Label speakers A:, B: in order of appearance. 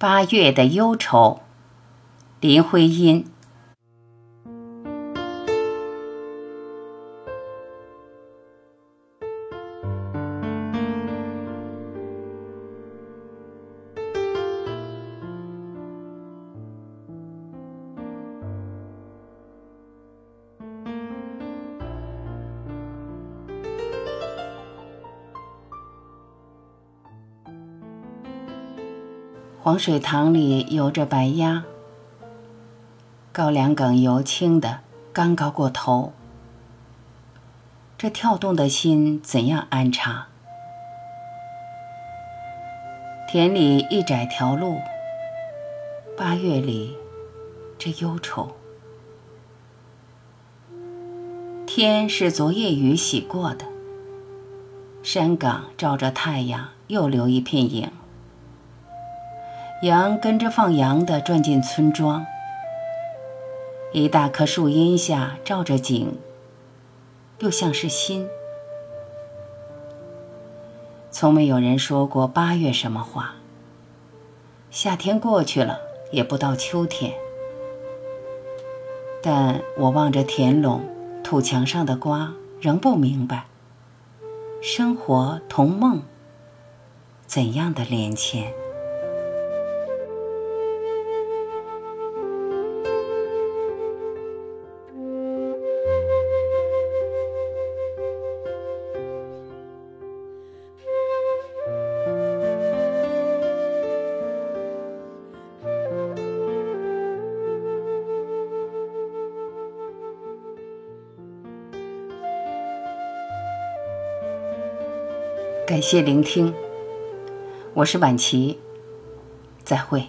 A: 八月的忧愁，林徽因。黄水塘里游着白鸭，高粱梗油青的刚高过头，这跳动的心怎样安插？田里一窄条路，八月里这忧愁。天是昨夜雨洗过的，山岗照着太阳又留一片影。羊跟着放羊的转进村庄，一大棵树荫下照着景，又像是心。从没有人说过八月什么话。夏天过去了，也不到秋天。但我望着田垄土墙上的瓜，仍不明白，生活同梦怎样的连牵。感谢聆听，我是晚琪，再会。